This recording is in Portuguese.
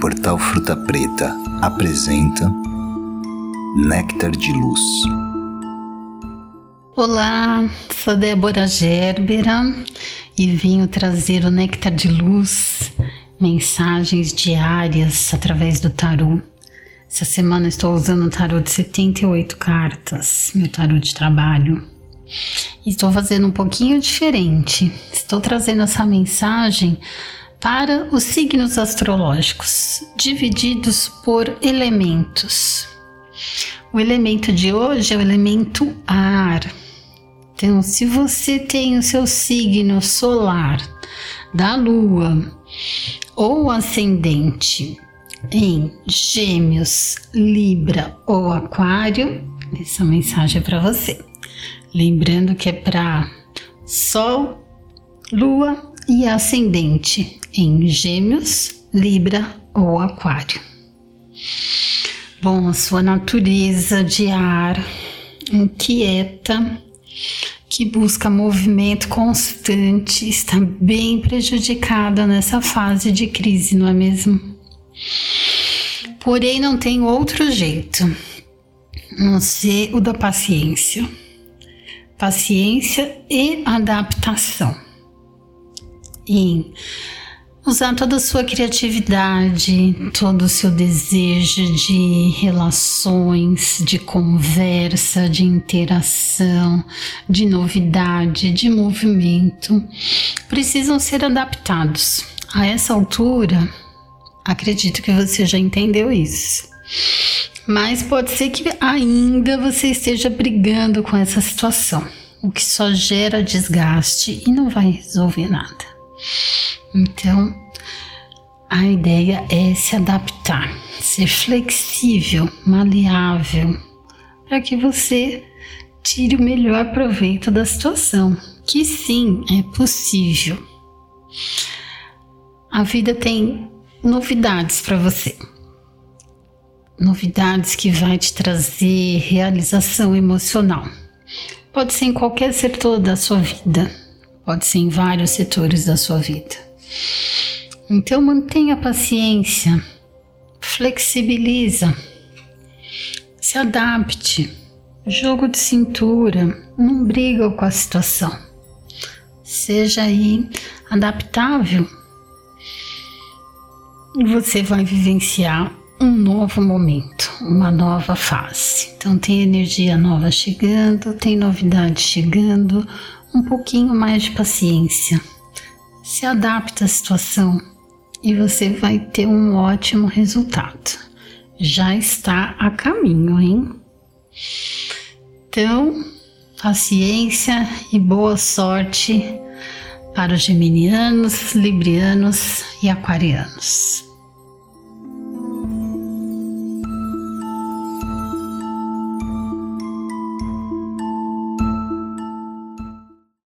Portal Fruta Preta apresenta Néctar de Luz. Olá, sou Débora Gerbera e vim trazer o Néctar de Luz, mensagens diárias através do tarô. Essa semana estou usando o tarô de 78 cartas, meu tarô de trabalho. Estou fazendo um pouquinho diferente. Estou trazendo essa mensagem para os signos astrológicos, divididos por elementos. O elemento de hoje é o elemento ar. Então, se você tem o seu signo solar da lua ou ascendente em Gêmeos, Libra ou Aquário, essa mensagem é para você. Lembrando que é para Sol, Lua e Ascendente em Gêmeos, Libra ou Aquário. Bom, a sua natureza de ar inquieta, que busca movimento constante, está bem prejudicada nessa fase de crise, não é mesmo? Porém, não tem outro jeito, não ser o da paciência paciência e adaptação. Em usar toda a sua criatividade, todo o seu desejo de relações, de conversa, de interação, de novidade, de movimento, precisam ser adaptados. A essa altura, acredito que você já entendeu isso. Mas pode ser que ainda você esteja brigando com essa situação, o que só gera desgaste e não vai resolver nada. Então, a ideia é se adaptar, ser flexível, maleável, para que você tire o melhor proveito da situação, que sim, é possível. A vida tem novidades para você novidades que vai te trazer realização emocional. Pode ser em qualquer setor da sua vida, pode ser em vários setores da sua vida. Então mantenha paciência, flexibiliza, se adapte, jogo de cintura, não briga com a situação. Seja aí adaptável. E você vai vivenciar um novo momento, uma nova fase. Então tem energia nova chegando, tem novidade chegando, um pouquinho mais de paciência. Se adapta à situação e você vai ter um ótimo resultado. Já está a caminho, hein? Então, paciência e boa sorte para os geminianos, librianos e aquarianos.